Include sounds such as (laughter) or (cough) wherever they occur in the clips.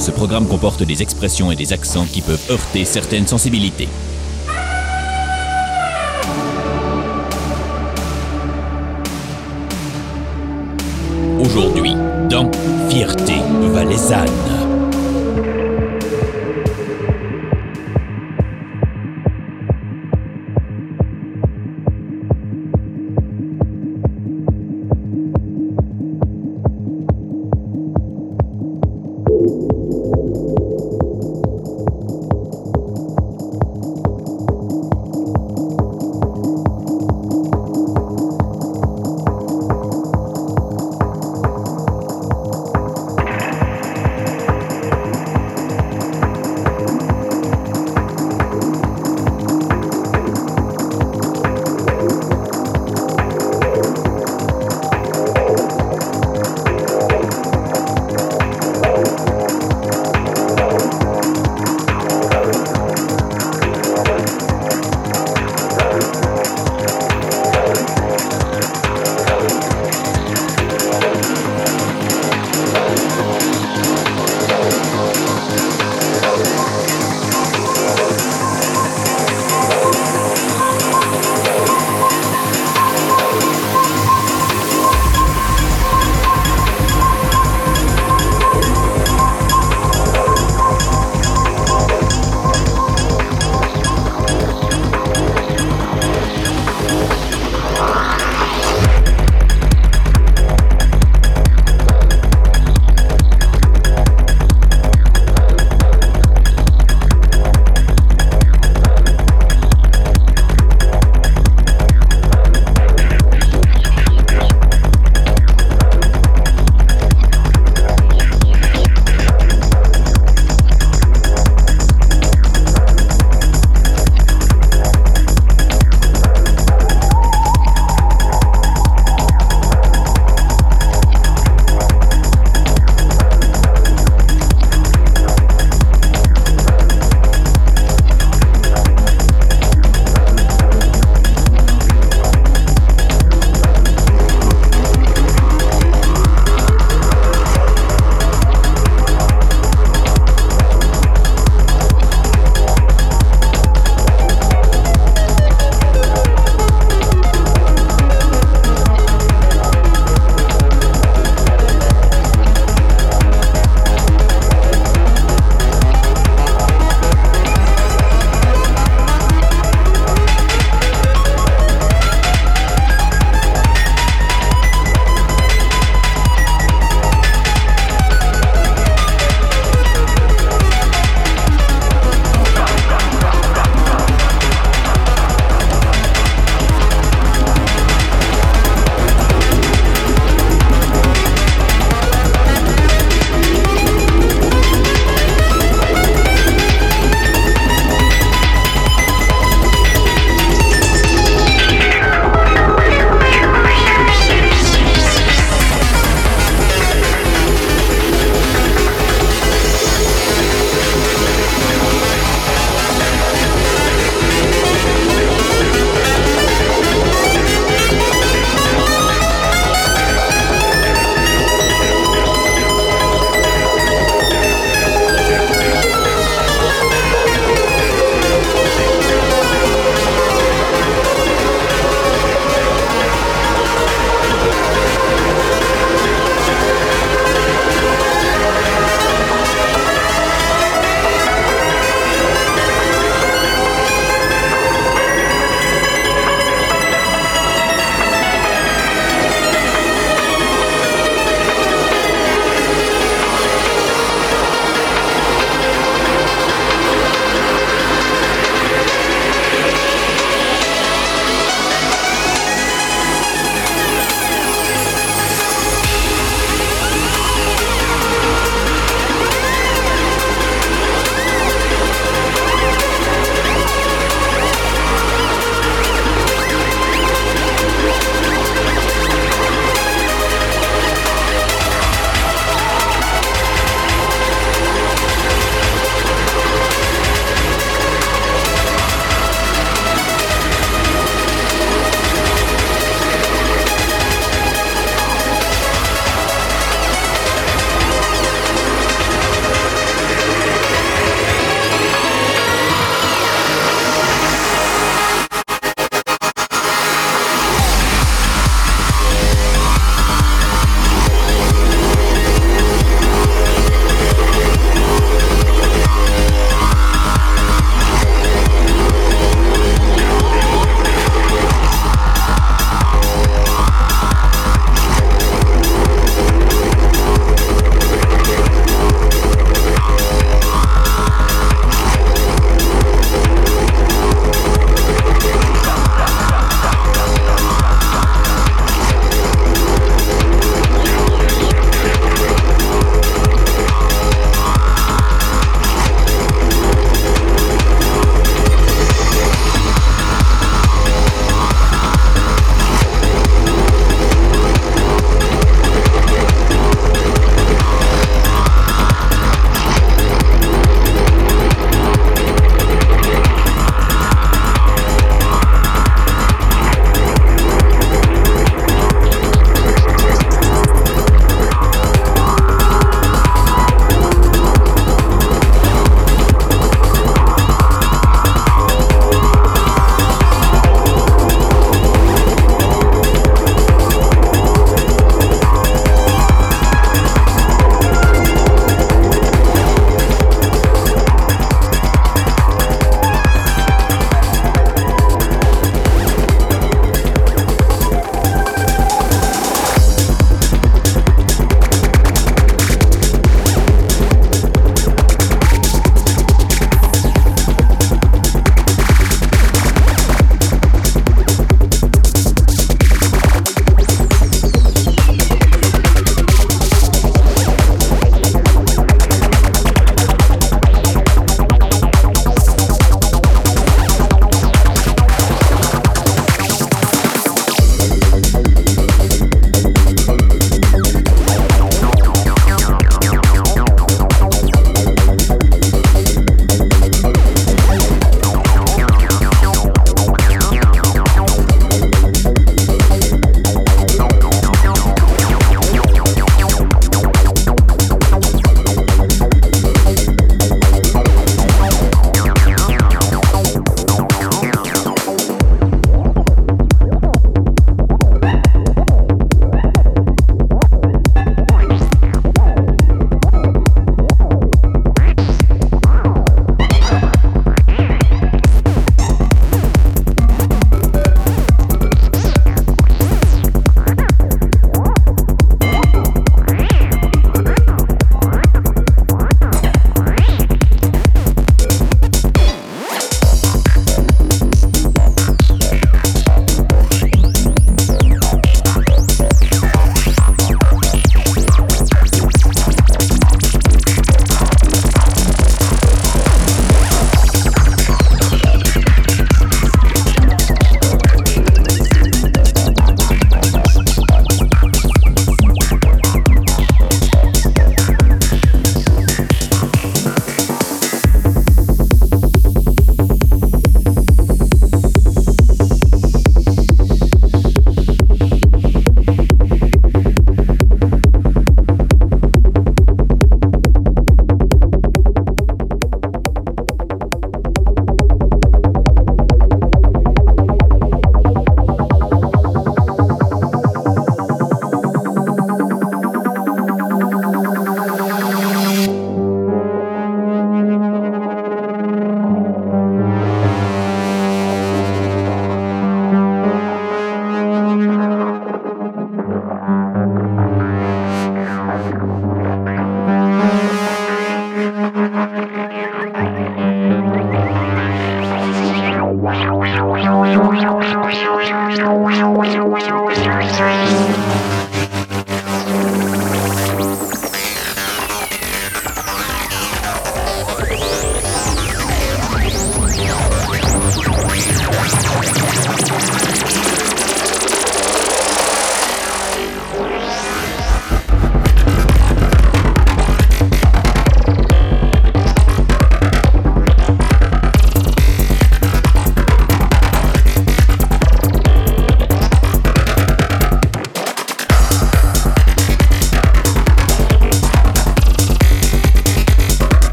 Ce programme comporte des expressions et des accents qui peuvent heurter certaines sensibilités. Aujourd'hui, dans Fierté valaisanne.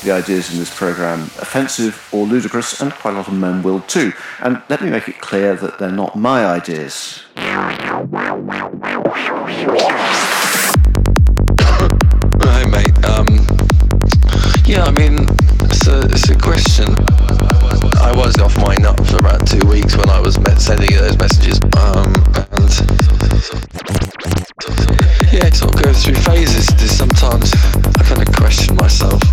Find the ideas in this programme offensive or ludicrous, and quite a lot of men will too. And let me make it clear that they're not my ideas. (coughs) Hi, mate. Um, yeah, I mean, it's a, it's a question. I was off my nut for about two weeks when I was sending you those messages. Um, and yeah, it sort of goes through phases. There's sometimes I kind of question myself. (laughs)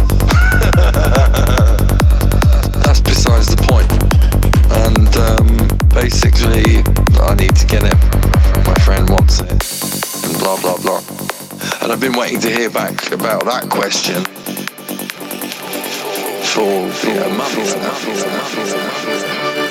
That's besides the point. And um, basically, I need to get it. My friend wants it. And blah, blah, blah. And I've been waiting to hear back about that question for, for you know, months now.